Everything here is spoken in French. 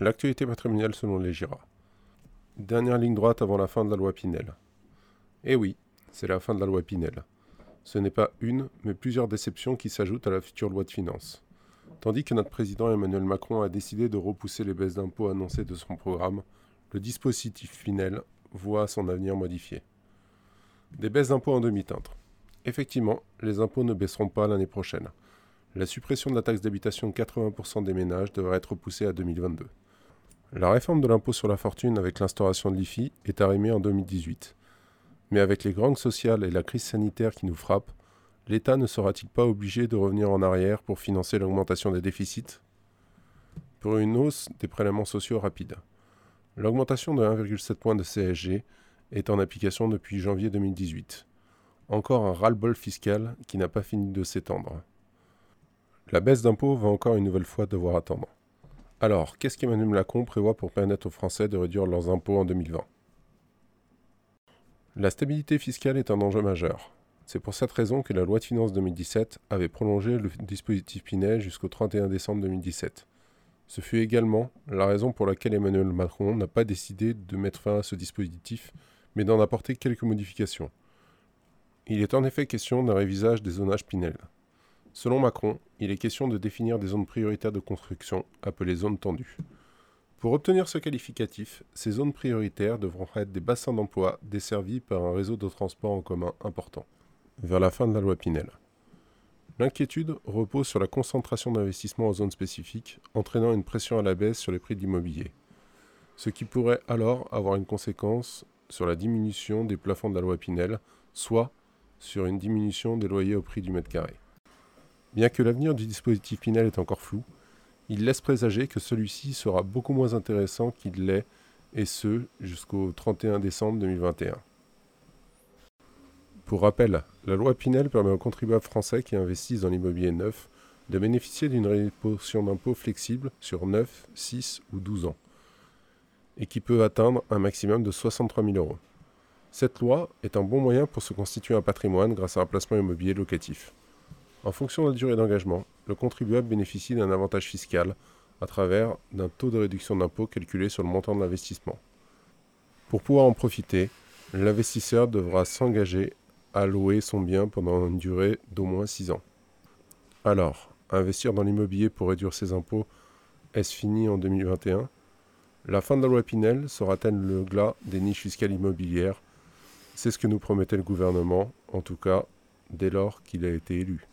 L'actualité patrimoniale selon les GIRA. Dernière ligne droite avant la fin de la loi Pinel. Eh oui, c'est la fin de la loi Pinel. Ce n'est pas une, mais plusieurs déceptions qui s'ajoutent à la future loi de finances. Tandis que notre président Emmanuel Macron a décidé de repousser les baisses d'impôts annoncées de son programme, le dispositif Pinel voit son avenir modifié. Des baisses d'impôts en demi-teinte. Effectivement, les impôts ne baisseront pas l'année prochaine. La suppression de la taxe d'habitation de 80% des ménages devrait être repoussée à 2022. La réforme de l'impôt sur la fortune avec l'instauration de l'IFI est arrimée en 2018. Mais avec les gangs sociales et la crise sanitaire qui nous frappe, l'État ne sera-t-il pas obligé de revenir en arrière pour financer l'augmentation des déficits? Pour une hausse des prélèvements sociaux rapide. L'augmentation de 1,7 point de CSG est en application depuis janvier 2018. Encore un ras-le-bol fiscal qui n'a pas fini de s'étendre. La baisse d'impôts va encore une nouvelle fois devoir attendre. Alors, qu'est-ce qu'Emmanuel Macron prévoit pour permettre aux Français de réduire leurs impôts en 2020 La stabilité fiscale est un enjeu majeur. C'est pour cette raison que la loi de finances 2017 avait prolongé le dispositif Pinel jusqu'au 31 décembre 2017. Ce fut également la raison pour laquelle Emmanuel Macron n'a pas décidé de mettre fin à ce dispositif, mais d'en apporter quelques modifications. Il est en effet question d'un révisage des zonages Pinel. Selon Macron, il est question de définir des zones prioritaires de construction, appelées zones tendues. Pour obtenir ce qualificatif, ces zones prioritaires devront être des bassins d'emploi desservis par un réseau de transport en commun important, vers la fin de la loi Pinel. L'inquiétude repose sur la concentration d'investissements en zones spécifiques, entraînant une pression à la baisse sur les prix de l'immobilier, ce qui pourrait alors avoir une conséquence sur la diminution des plafonds de la loi Pinel, soit sur une diminution des loyers au prix du mètre carré. Bien que l'avenir du dispositif Pinel est encore flou, il laisse présager que celui-ci sera beaucoup moins intéressant qu'il l'est, et ce jusqu'au 31 décembre 2021. Pour rappel, la loi Pinel permet aux contribuables français qui investissent dans l'immobilier neuf de bénéficier d'une réposition d'impôt flexible sur 9, 6 ou 12 ans, et qui peut atteindre un maximum de 63 000 euros. Cette loi est un bon moyen pour se constituer un patrimoine grâce à un placement immobilier locatif. En fonction de la durée d'engagement, le contribuable bénéficie d'un avantage fiscal à travers d'un taux de réduction d'impôt calculé sur le montant de l'investissement. Pour pouvoir en profiter, l'investisseur devra s'engager à louer son bien pendant une durée d'au moins 6 ans. Alors, investir dans l'immobilier pour réduire ses impôts, est-ce fini en 2021 La fin de la loi Pinel sera-t-elle le glas des niches fiscales immobilières C'est ce que nous promettait le gouvernement, en tout cas dès lors qu'il a été élu.